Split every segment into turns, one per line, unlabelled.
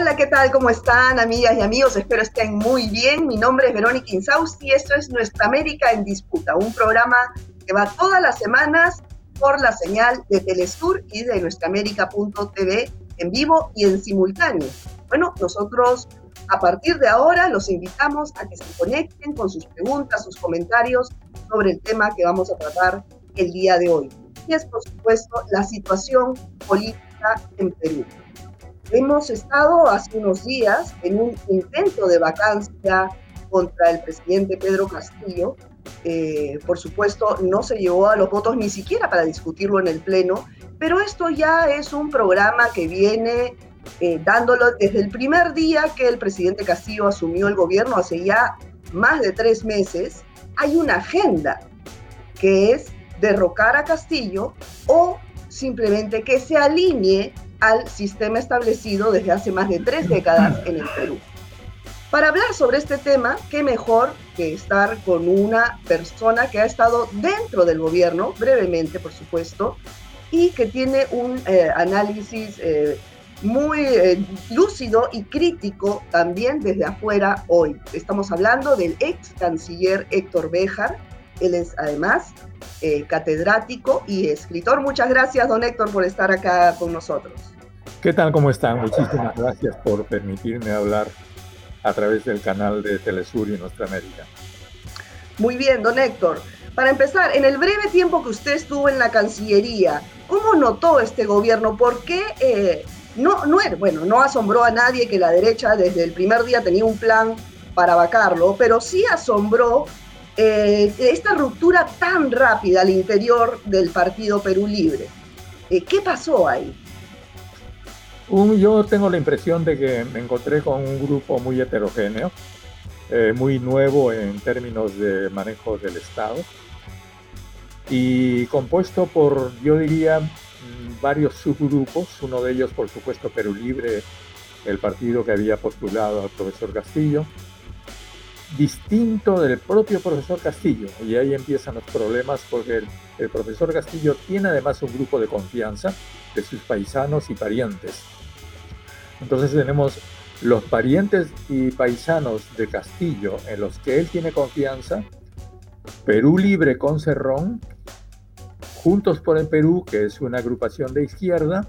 Hola, ¿qué tal? ¿Cómo están, amigas y amigos? Espero estén muy bien. Mi nombre es Verónica Insausti y esto es Nuestra América en Disputa, un programa que va todas las semanas por la señal de Telesur y de nuestraamérica.tv en vivo y en simultáneo. Bueno, nosotros a partir de ahora los invitamos a que se conecten con sus preguntas, sus comentarios sobre el tema que vamos a tratar el día de hoy. Y es, por supuesto, la situación política en Perú. Hemos estado hace unos días en un intento de vacancia contra el presidente Pedro Castillo. Eh, por supuesto, no se llevó a los votos ni siquiera para discutirlo en el Pleno, pero esto ya es un programa que viene eh, dándolo desde el primer día que el presidente Castillo asumió el gobierno, hace ya más de tres meses. Hay una agenda que es derrocar a Castillo o simplemente que se alinee al sistema establecido desde hace más de tres décadas en el Perú. Para hablar sobre este tema, qué mejor que estar con una persona que ha estado dentro del gobierno, brevemente por supuesto, y que tiene un eh, análisis eh, muy eh, lúcido y crítico también desde afuera hoy. Estamos hablando del ex canciller Héctor Béjar, él es además eh, catedrático y escritor. Muchas gracias, don Héctor, por estar acá con nosotros.
¿Qué tal? ¿Cómo están? Muchísimas gracias por permitirme hablar a través del canal de Telesur y Nuestra América.
Muy bien, don Héctor. Para empezar, en el breve tiempo que usted estuvo en la Cancillería, ¿cómo notó este gobierno? ¿Por qué eh, no, no, bueno, no asombró a nadie que la derecha desde el primer día tenía un plan para vacarlo, pero sí asombró eh, esta ruptura tan rápida al interior del partido Perú Libre. Eh, ¿Qué pasó ahí?
yo tengo la impresión de que me encontré con un grupo muy heterogéneo, eh, muy nuevo en términos de manejo del Estado y compuesto por, yo diría, mm, varios subgrupos, uno de ellos por supuesto Perú Libre, el partido que había postulado al profesor Castillo, distinto del propio profesor Castillo. Y ahí empiezan los problemas porque el, profesor Castillo tiene además un grupo de confianza de sus paisanos y parientes. Entonces tenemos los parientes y paisanos de Castillo en los que él tiene confianza, Perú Libre con Cerrón, Juntos por el Perú, que es una agrupación de izquierda,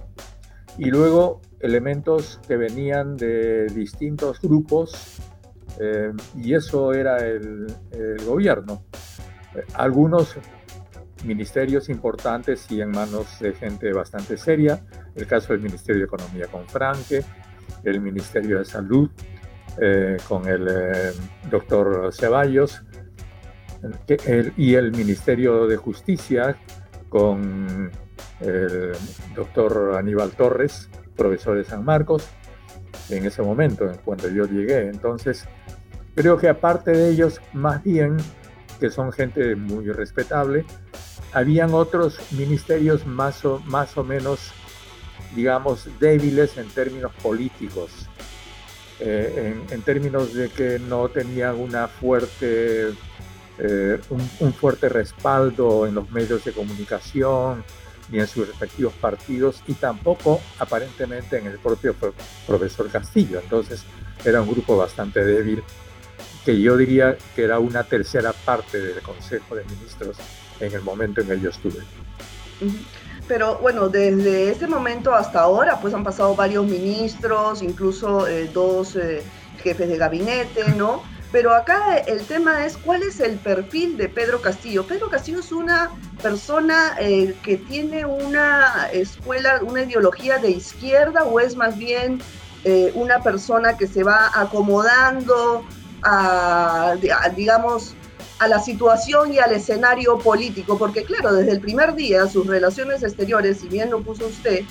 y luego elementos que venían de distintos grupos eh, y eso era el, gobierno. algunos ministerios importantes y en manos de gente bastante seria, el caso del Ministerio de Economía con Franque, el Ministerio de Salud eh, con el eh, doctor Ceballos y el Ministerio de Justicia con el doctor Aníbal Torres, profesor de San Marcos, en ese momento, cuando yo llegué. Entonces, Creo que aparte de ellos, más bien, que son gente muy respetable, habían otros ministerios más o, más o menos, digamos, débiles en términos políticos, eh, en, términos de que no tenían una fuerte, eh, un, fuerte respaldo en los medios de comunicación ni en sus respectivos partidos y tampoco aparentemente en el propio profesor Castillo. Entonces era un grupo bastante débil que yo diría que era una tercera parte del Consejo de Ministros en el momento en que yo estuve.
Pero bueno, desde ese momento hasta ahora, pues han pasado varios ministros, incluso eh, dos eh, jefes de gabinete, ¿no? Pero acá el tema es cuál es el perfil de Pedro Castillo. Pedro Castillo es una persona eh, que tiene una escuela, una ideología de izquierda o es más bien una persona que se va acomodando a, digamos, a la situación y al escenario político, porque claro, desde el primer día sus relaciones exteriores, si bien lo puso usted,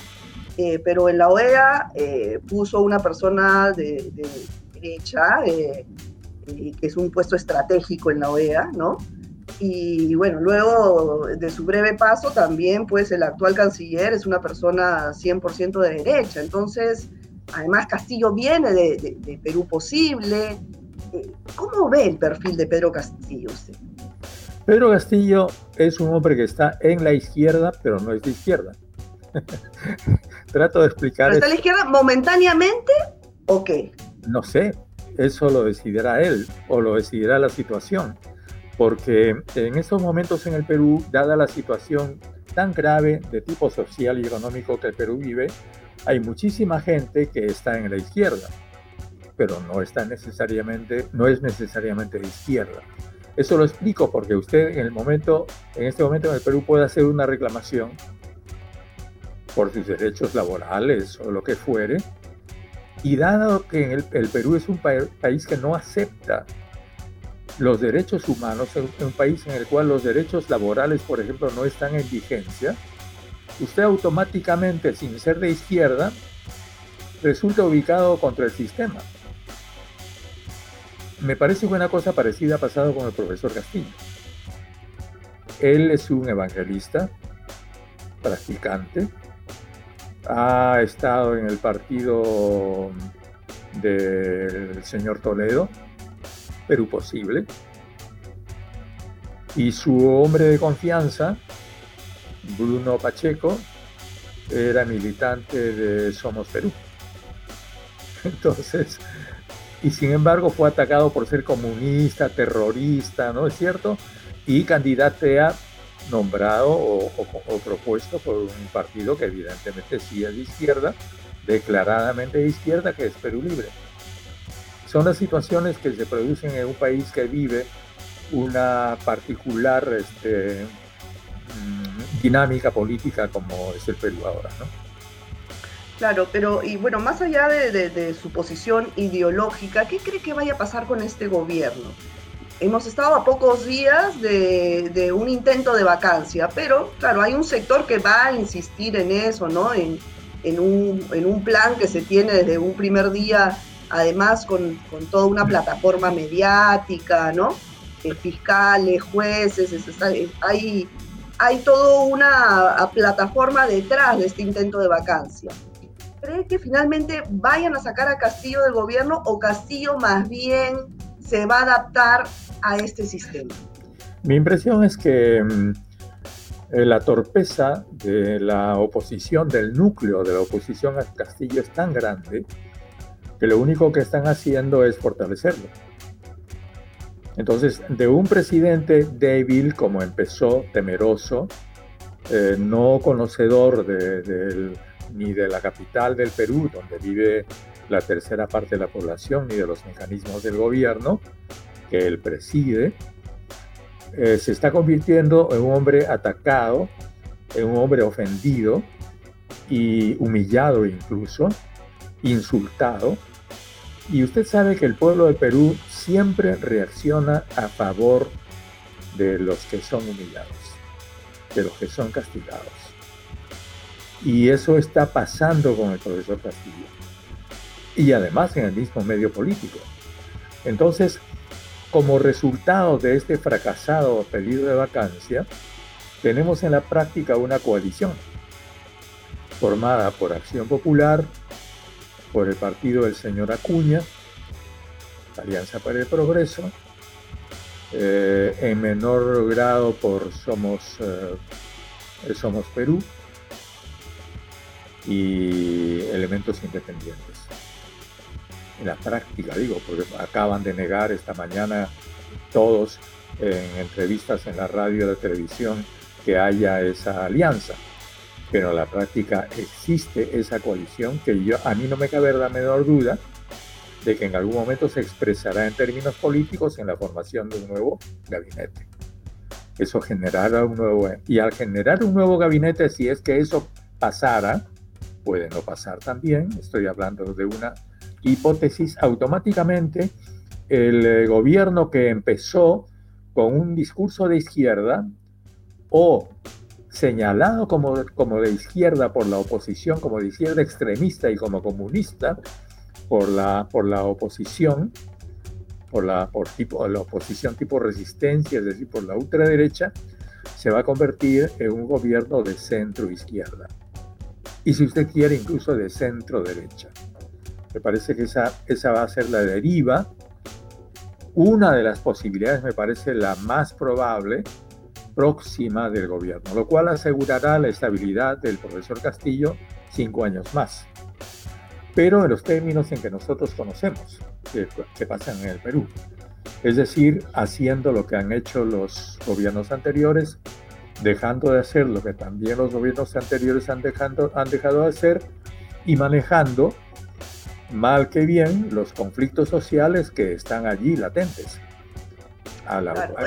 eh, pero en la OEA eh, puso una persona de, derecha, eh, que es un puesto estratégico en la OEA, ¿no? Y bueno, luego de su breve paso también, pues el actual canciller es una persona 100% de derecha. Entonces, además Castillo viene de, de Perú Posible, ¿Cómo ve el perfil de Pedro Castillo usted?
Pedro Castillo es un hombre que está en la izquierda, pero no es de izquierda. Trato de explicar.
está en la izquierda momentáneamente? ¿O qué?
No sé, eso lo decidirá él o lo decidirá la situación. Porque en estos momentos en el Perú, dada la situación tan grave de tipo social y económico que el Perú vive, hay muchísima gente que está en la izquierda, pero no está necesariamente, no es necesariamente de izquierda. Eso lo explico porque usted en el momento, en este momento en el Perú puede hacer una reclamación por sus derechos laborales o lo que fuere, y dado que el, Perú es un país que no acepta los derechos humanos, un país en el cual los derechos laborales, por ejemplo, no están en vigencia, usted automáticamente, sin ser de izquierda, resulta ubicado contra el sistema. Me parece que una cosa parecida ha pasado con el profesor Castillo. Él es un evangelista, practicante, ha estado en el partido del señor Toledo, Perú Posible, y su hombre de confianza, Bruno Pacheco, era militante de Somos Perú. Entonces, y sin embargo fue atacado por ser comunista, terrorista, ¿no es cierto? Y candidatea nombrado o, propuesto por un partido que evidentemente sí es de izquierda, declaradamente de izquierda, que es Perú Libre. Son las situaciones que se producen en un país que vive una particular este, mm, dinámica política como es el Perú ahora, ¿no?
Claro, pero y bueno, más allá de su posición ideológica, ¿qué cree que vaya a pasar con este gobierno? Hemos estado a pocos días de, un intento de vacancia, pero claro, hay un sector que va a insistir en eso, ¿no? En, un, plan que se tiene desde un primer día, además con, toda una plataforma mediática, ¿no? Eh, fiscales, jueces, hay, hay toda una plataforma detrás de este intento de vacancia. ¿Cree que finalmente vayan a sacar a Castillo del gobierno o Castillo más bien se va a adaptar a este sistema?
Mi impresión es que mm, eh, la torpeza de la oposición, del núcleo de la oposición a Castillo es tan grande que lo único que están haciendo es fortalecerlo. Entonces, de un presidente débil como empezó, temeroso, eh, no conocedor ni de la capital del Perú, donde vive la tercera parte de la población, ni de los mecanismos del gobierno, que él preside, eh, se está convirtiendo en un hombre atacado, en un hombre ofendido y humillado incluso, insultado. Y usted sabe que el pueblo de Perú siempre reacciona a favor de los que son humillados, de los que son castigados. Y eso está pasando con el profesor Castillo. Y además en el mismo medio político. Entonces, como resultado de este fracasado pedido de vacancia, tenemos en la práctica una coalición formada por Acción Popular, por el partido del señor Acuña, Alianza para el Progreso, eh, en menor grado por Somos, eh, Somos Perú y elementos independientes en la práctica, digo, porque acaban de negar esta mañana todos en entrevistas en la radio y la televisión que haya esa alianza. Pero en la práctica existe esa coalición que yo, a mí no me cabe la menor duda de que en algún momento se expresará en términos políticos en la formación de un nuevo gabinete. Eso generará un nuevo... Y al generar un nuevo gabinete, si es que eso pasara, puede no pasar también, estoy hablando de una hipótesis, automáticamente el eh, gobierno que empezó con un discurso de izquierda o señalado como, como de izquierda por la oposición, como de izquierda extremista y como comunista por la, por la oposición, por la, por tipo, la oposición tipo resistencia, es decir, por la ultraderecha, se va a convertir en un gobierno de centro izquierda. Y si usted quiere, incluso de centro derecha. Me parece que esa, esa va a ser la deriva. Una de las posibilidades me parece la más probable próxima del gobierno, lo cual asegurará la estabilidad del profesor Castillo cinco años más. pero en los términos en que nosotros conocemos que, que pasan en el Perú. Es decir, haciendo lo que han hecho los gobiernos anteriores, dejando de hacer lo que también los gobiernos anteriores han, dejando, han dejado de hacer y manejando mal que bien los conflictos sociales que están allí latentes.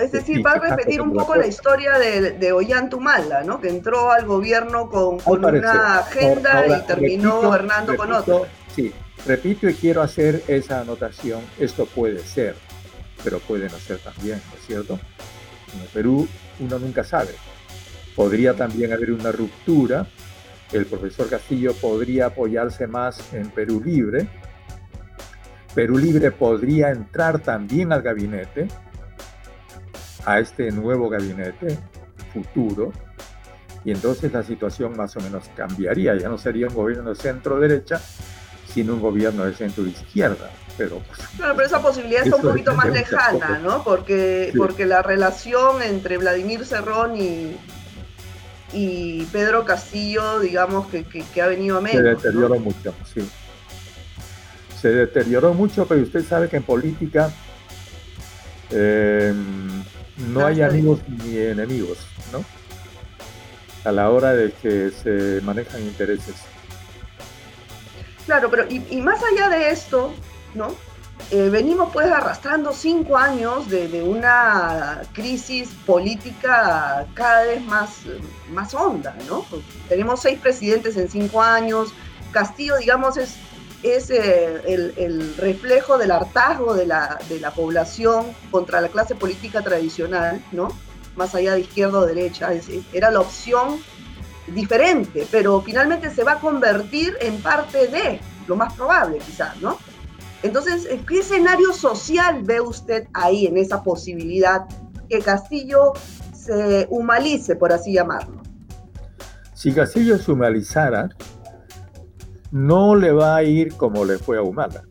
es decir, va a repetir un poco la historia de, de Ollantumala, ¿no? que entró al gobierno con, una agenda y terminó gobernando con otra.
Sí, repito y quiero hacer esa anotación, esto puede ser, pero puede no ser también, ¿no es cierto? En el Perú uno nunca sabe. Podría también haber una ruptura el profesor Castillo podría apoyarse más en Perú Libre. Perú Libre podría entrar también al gabinete, a este nuevo gabinete futuro, y entonces la situación más o menos cambiaría. Ya no sería un gobierno de centro-derecha, sino un gobierno de centro-izquierda. Pero,
pues, pero esa posibilidad está un poquito más lejana, ¿no? Porque, porque la relación entre Vladimir Cerrón y, y Pedro Castillo, digamos, que, que, ha venido a menos.
Se deterioró mucho, sí. Se deterioró mucho, pero usted sabe que en política em, no hay amigos ni enemigos, ¿no? A la hora de que se manejan intereses.
Claro, pero y, y más allá de esto, ¿no? Eh, venimos pues arrastrando cinco años de, una crisis política cada vez más, más honda, ¿no? Tenemos seis presidentes en cinco años, Castillo, digamos, es, es eh, el, reflejo del hartazgo de la, de la población contra la clase política tradicional, ¿no? Más allá de izquierda o derecha, era la opción diferente, pero finalmente se va a convertir en parte de, lo más probable quizás, ¿no? Entonces, ¿qué escenario social ve usted ahí en esa posibilidad que Castillo se humanice, por así llamarlo?
Si Castillo se humanizara, no le va a ir como le fue a Humala.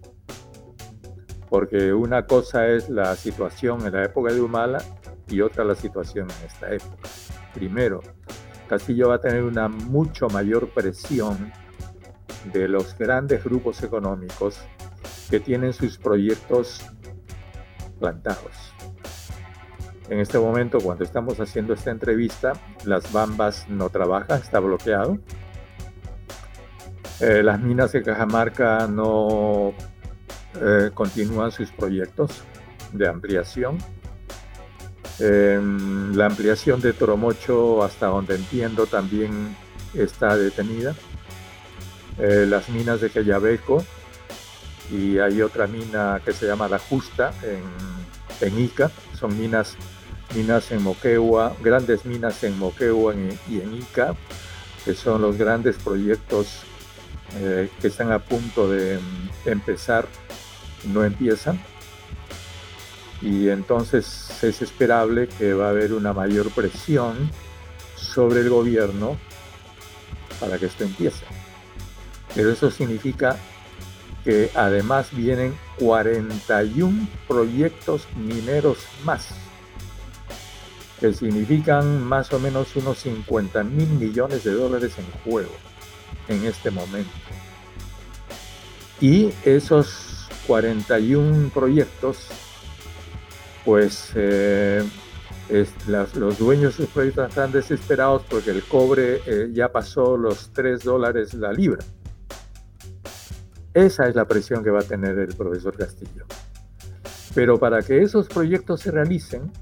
Porque una cosa es la situación en la época de Humala y otra la situación en esta época. Primero, Castillo va a tener una mucho mayor presión de los grandes grupos económicos que tienen sus proyectos plantados. En este momento, cuando estamos haciendo esta entrevista, las Bambas no trabajan, está bloqueado. Eh, las minas de Cajamarca no eh, continúan sus proyectos de ampliación. Em, la ampliación de Toromocho, hasta donde entiendo, también está detenida. Eh, las minas de Cayabeco y hay otra mina que se llama La Justa en, Ica, son minas, minas en Moquegua, grandes minas en Moquegua y en Ica, que son los grandes proyectos eh, que están a punto de empezar, no empiezan. Y entonces es esperable que va a haber una mayor presión sobre el gobierno para que esto empiece. Pero eso significa que además vienen 41 proyectos mineros más, que significan más o menos unos 50 mil millones de dólares en juego en este momento. Y esos 41 proyectos, pues eh, los dueños de los proyectos están desesperados porque el cobre eh, ya pasó los 3 dólares la libra. Esa es la presión que va a tener el profesor Castillo. Pero para que esos proyectos se realicen,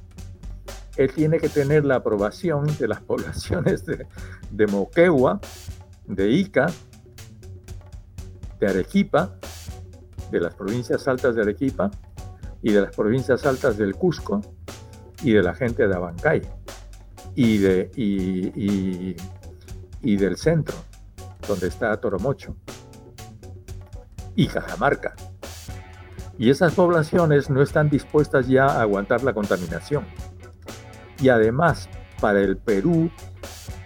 él tiene que tener la aprobación de las poblaciones de, Moquegua, de Ica, de Arequipa, de las provincias altas de Arequipa y de las provincias altas del Cusco y de la gente de Abancay y, y del centro, donde está Toromocho y Cajamarca. Y esas poblaciones no están dispuestas ya a aguantar la contaminación. Y además, para el Perú,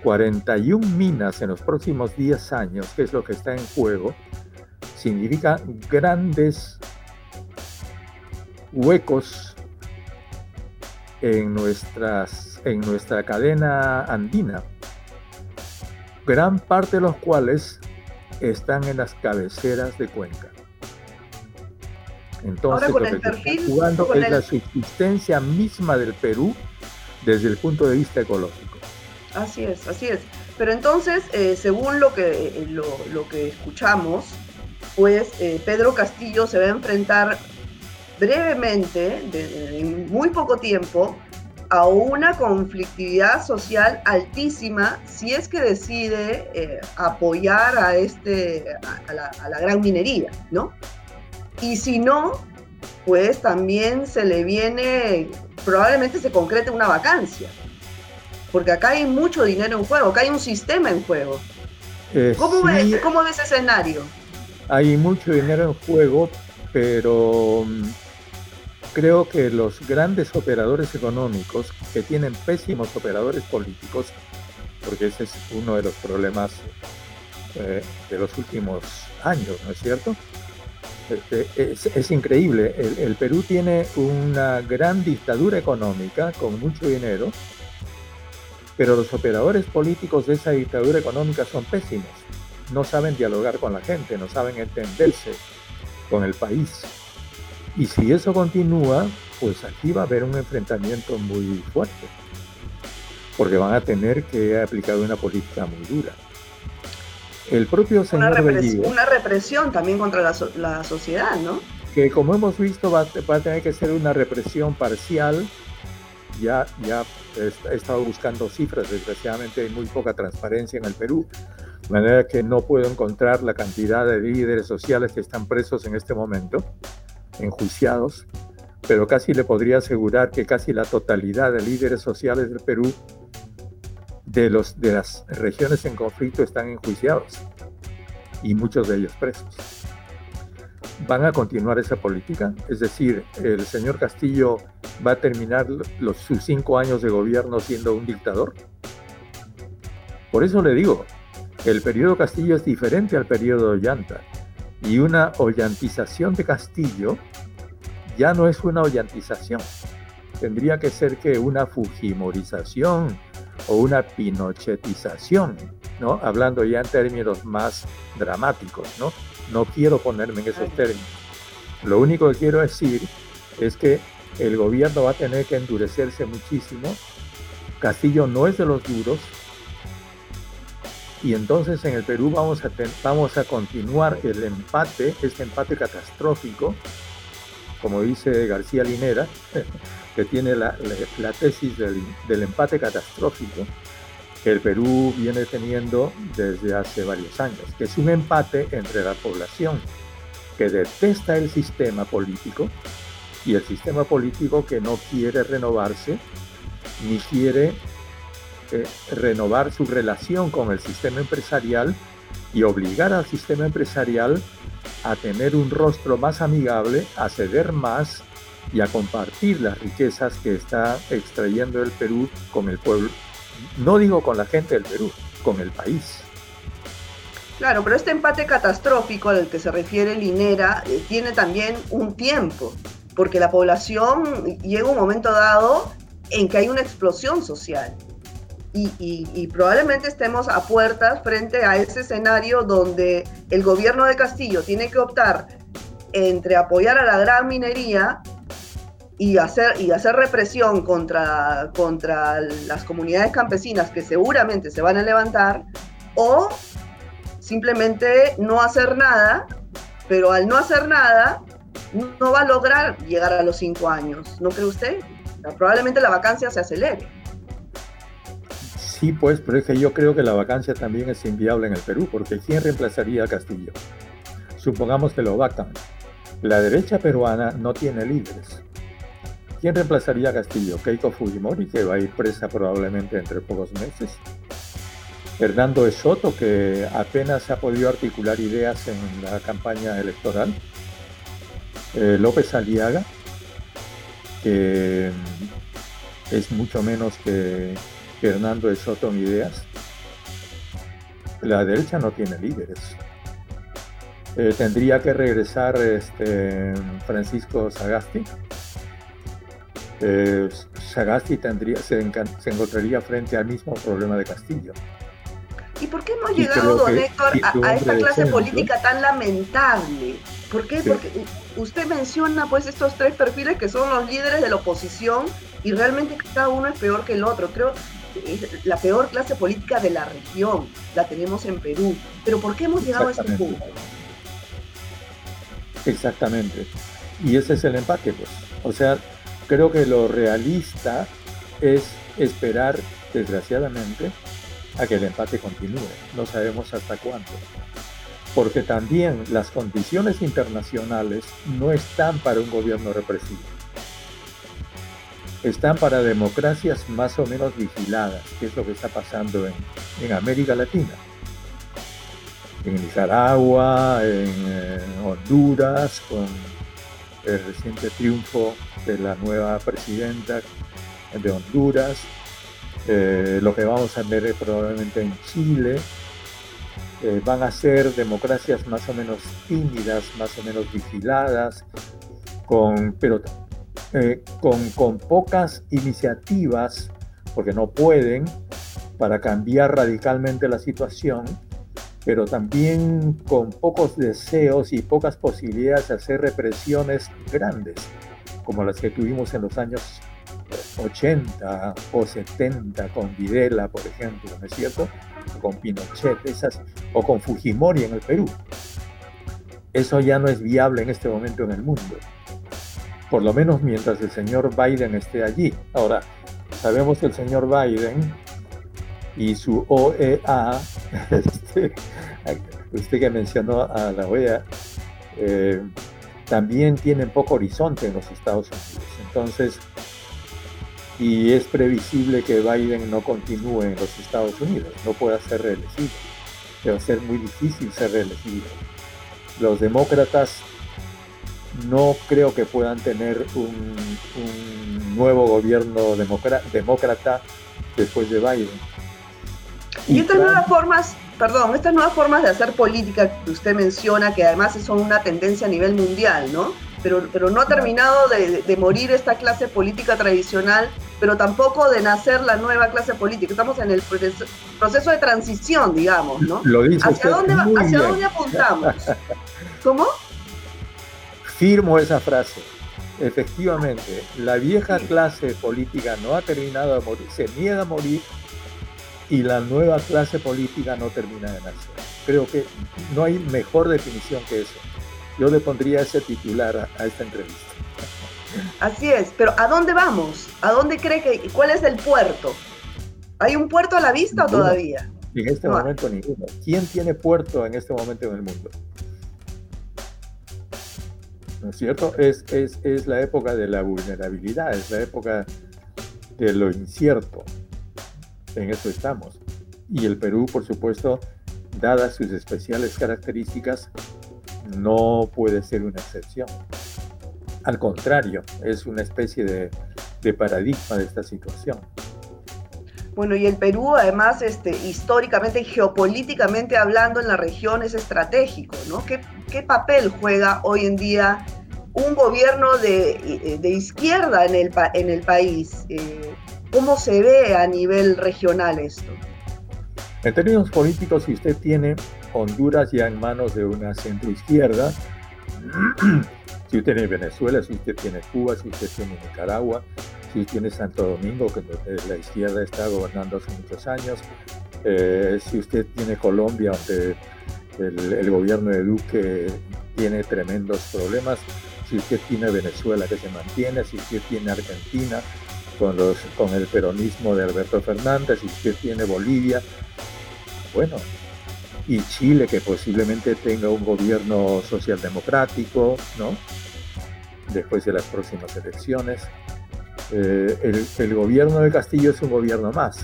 41 minas en los próximos 10 años, que es lo que está en juego, significa grandes huecos en, en nuestra cadena andina, gran parte de los cuales están en las cabeceras de Cuenca. Entonces, lo que está jugando es la subsistencia misma del Perú desde el punto de vista ecológico.
Así es, así es. Pero entonces, eh, según lo que, eh, lo, que escuchamos, pues eh, Pedro Castillo se va a enfrentar brevemente, en muy poco tiempo, a una conflictividad social altísima si es que decide apoyar a, este, a la, a la gran minería, ¿no? Y si no, pues también se le viene, probablemente se concrete una vacancia porque acá hay mucho dinero en juego, acá hay un sistema en juego. Eh, ¿Cómo, ves, ¿Cómo, ese escenario?
Hay mucho dinero en juego, pero mm, creo que los grandes operadores económicos, que tienen pésimos operadores políticos, porque ese es uno de los problemas eh, de los últimos años, ¿no es cierto? Este, es, increíble. el, Perú tiene una gran dictadura económica con mucho dinero pero los operadores políticos de esa dictadura económica son pésimos. No saben dialogar con la gente, no saben entenderse con el país. Y si eso continúa, pues aquí va a haber un enfrentamiento muy fuerte, porque van a tener que aplicar una política muy dura. El propio señor
una represión, una represión también contra la, sociedad, ¿no?
Que como hemos visto va, va, a tener que ser una represión parcial ya, ya he estado buscando cifras, desgraciadamente hay muy poca transparencia en el Perú, de manera que no puedo encontrar la cantidad de líderes sociales que están presos en este momento, enjuiciados, pero casi le podría asegurar que casi la totalidad de líderes sociales del Perú de, los, de las regiones en conflicto están enjuiciados y muchos de ellos presos. Van a continuar esa política, es decir, el señor Castillo va a terminar los, sus cinco años de gobierno siendo un dictador. Por eso le digo, el periodo Castillo es diferente al periodo Ollanta y una ollantización de Castillo ya no es una ollantización, tendría que ser que una fujimorización o una pinochetización, ¿no? Hablando ya en términos más dramáticos, ¿no? No quiero ponerme en esos términos. Lo único que quiero decir es que el gobierno va a tener que endurecerse muchísimo. Castillo no es de los duros. Y entonces en el Perú vamos a, vamos a continuar el empate, este empate catastrófico, como dice García Linera, que tiene la, tesis del, del empate catastrófico que el Perú viene teniendo desde hace varios años, que es un empate entre la población que detesta el sistema político y el sistema político que no quiere renovarse ni quiere eh, renovar su relación con el sistema empresarial y obligar al sistema empresarial a tener un rostro más amigable, a ceder más y a compartir las riquezas que está extrayendo el Perú con el pueblo, no digo con la gente del Perú, con el país.
Claro, pero este empate catastrófico al que se refiere Linera eh, tiene también un tiempo, porque la población llega un momento dado en que hay una explosión social. Y, probablemente estemos a puertas frente a ese escenario donde el gobierno de Castillo tiene que optar entre apoyar a la gran minería y hacer, y hacer represión contra, contra las comunidades campesinas que seguramente se van a levantar, o simplemente no hacer nada, pero al no hacer nada no va a lograr llegar a los cinco años, ¿no cree usted? Probablemente la vacancia se acelere.
Sí, pues, pero es que yo creo que la vacancia también es inviable en el Perú, porque ¿quién reemplazaría a Castillo? Supongamos que lo vacan. La derecha peruana no tiene líderes. ¿Quién reemplazaría a Castillo? Keiko Fujimori, que va a ir presa probablemente entre pocos meses. Fernando de Soto, que apenas ha podido articular ideas en la campaña electoral. Eh, López Aliaga, que es mucho menos que Fernando de Soto en ideas. La derecha no tiene líderes. Eh, tendría que regresar este, Francisco Sagasti, eh, Sagasti tendría, se, encontraría frente al mismo problema de Castillo.
¿Y por qué hemos llegado, don Héctor, a, esta clase política tan lamentable? ¿Por qué? Porque usted menciona pues estos tres perfiles que son los líderes de la oposición y realmente cada uno es peor que el otro. Creo la peor clase política de la región la tenemos en Perú. Pero ¿por qué hemos llegado a este punto?
Exactamente. Y ese es el empate, pues. O sea, creo que lo realista es esperar, desgraciadamente, a que el empate continúe. No sabemos hasta cuándo. Porque también las condiciones internacionales no están para un gobierno represivo. Están para democracias más o menos vigiladas, que es lo que está pasando en, América Latina. En Nicaragua, en Honduras, con el reciente triunfo de la nueva presidenta de Honduras, eh, lo que vamos a ver probablemente en Chile, eh, van a ser democracias más o menos tímidas, más o menos vigiladas, con, pero eh, con, con pocas iniciativas, porque no pueden, para cambiar radicalmente la situación, pero también con pocos deseos y pocas posibilidades de hacer represiones grandes, como las que tuvimos en los años 80 o 70 con Videla, por ejemplo, ¿no es cierto? Con Pinochet, esas, o con Fujimori en el Perú. Eso ya no es viable en este momento en el mundo. Por lo menos mientras el señor Biden esté allí. Ahora, sabemos que el señor Biden y su OEA, este, usted que mencionó a la OEA, eh, también tienen poco horizonte en los Estados Unidos. Entonces, y es previsible que Biden no continúe en los Estados Unidos, no pueda ser reelegido. Va a ser muy difícil ser reelegido. Los demócratas no creo que puedan tener un, nuevo gobierno demócrata después de Biden.
Y, estas nuevas formas, perdón, estas nuevas formas de hacer política que usted menciona, que además son una tendencia a nivel mundial, ¿no? pero, pero no ha terminado de, morir esta clase política tradicional, pero tampoco de nacer la nueva clase política. Estamos en el proceso, de transición, digamos, ¿no?
Lo
¿Hacia, dónde, ¿hacia dónde apuntamos? ¿Cómo?
Firmo esa frase. Efectivamente, la vieja clase política no ha terminado de morir, se niega a morir y la nueva clase política no termina de nacer. Creo que no hay mejor definición que eso. Yo le pondría ese titular a, esta entrevista.
Así es, pero ¿a dónde vamos? ¿A dónde cree que, cuál es el puerto? ¿Hay un puerto a la vista o todavía?
En este momento ninguno. ¿Quién tiene puerto en este momento en el mundo? ¿No es cierto? Es, es, es la época de la vulnerabilidad, es la época de lo incierto. En eso estamos. Y el Perú, por supuesto, dadas sus especiales características, no puede ser una excepción. Al contrario, es una especie de, paradigma de esta situación.
Bueno, y el Perú además este, históricamente y geopolíticamente hablando en la región es estratégico, ¿no? ¿Qué, papel juega hoy en día un gobierno de, izquierda en el, en el país? Eh, ¿Cómo se ve a nivel regional esto?
En términos políticos, si usted tiene Honduras ya en manos de una centroizquierda, si usted tiene Venezuela, si usted tiene Cuba, si usted tiene Nicaragua, usted tiene Santo Domingo, que la izquierda está gobernando hace muchos años, eh, si usted tiene Colombia, donde el, gobierno de Duque tiene tremendos problemas, si usted tiene Venezuela que se mantiene, si usted tiene Argentina con, los, con el peronismo de Alberto Fernández, si usted tiene Bolivia, bueno, y Chile que posiblemente tenga un gobierno socialdemocrático, ¿no? Después de las próximas elecciones. Eh, el, el, gobierno de Castillo es un gobierno más.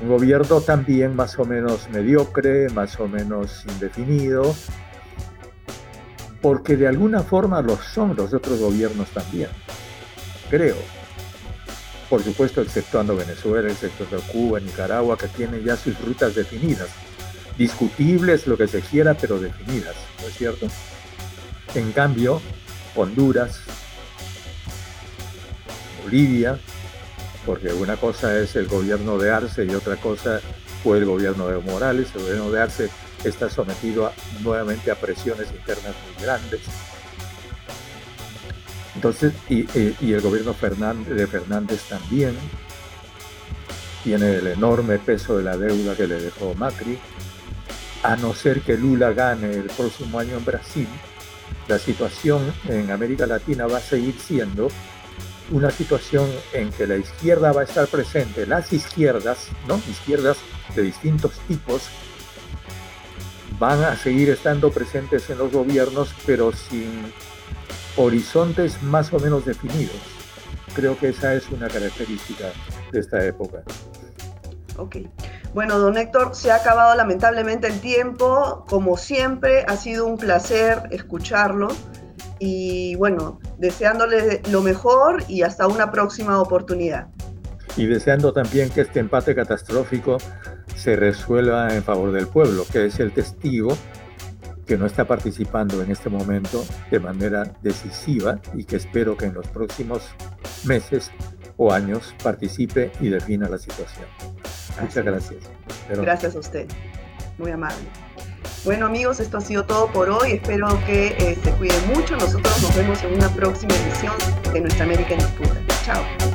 Un gobierno también más o menos mediocre, más o menos indefinido, porque de alguna forma lo son los otros gobiernos también, creo. Por supuesto, exceptuando Venezuela, exceptuando Cuba, Nicaragua, que tienen ya sus rutas definidas discutibles, lo que se quiera, pero definidas, ¿no es cierto? En cambio, Honduras, Bolivia, porque una cosa es el gobierno de Arce y otra cosa fue el gobierno de Morales. El gobierno de Arce está sometido nuevamente a presiones internas muy grandes. Entonces, y, el gobierno de Fernández también tiene el enorme peso de la deuda que le dejó Macri. A no ser que Lula gane el próximo año en Brasil, la situación en América Latina va a seguir siendo una situación en que la izquierda va a estar presente, las izquierdas, ¿no? Izquierdas de distintos tipos, van a seguir estando presentes en los gobiernos, pero sin horizontes más o menos definidos. Creo que esa es una característica de esta época.
Ok. Bueno, don Héctor, se ha acabado lamentablemente el tiempo. Como siempre, ha sido un placer escucharlo. Y bueno, deseándole lo mejor y hasta una próxima oportunidad.
Y deseando también que este empate catastrófico se resuelva en favor del pueblo, que es el testigo que no está participando en este momento de manera decisiva y que espero que en los próximos meses o años participe y defina la situación. Muchas gracias.
Gracias a usted. Muy amable. Bueno amigos, esto ha sido todo por hoy. Espero que eh, se cuiden mucho. Nosotros nos vemos en una próxima edición de Nuestra América en Disputa. Chao.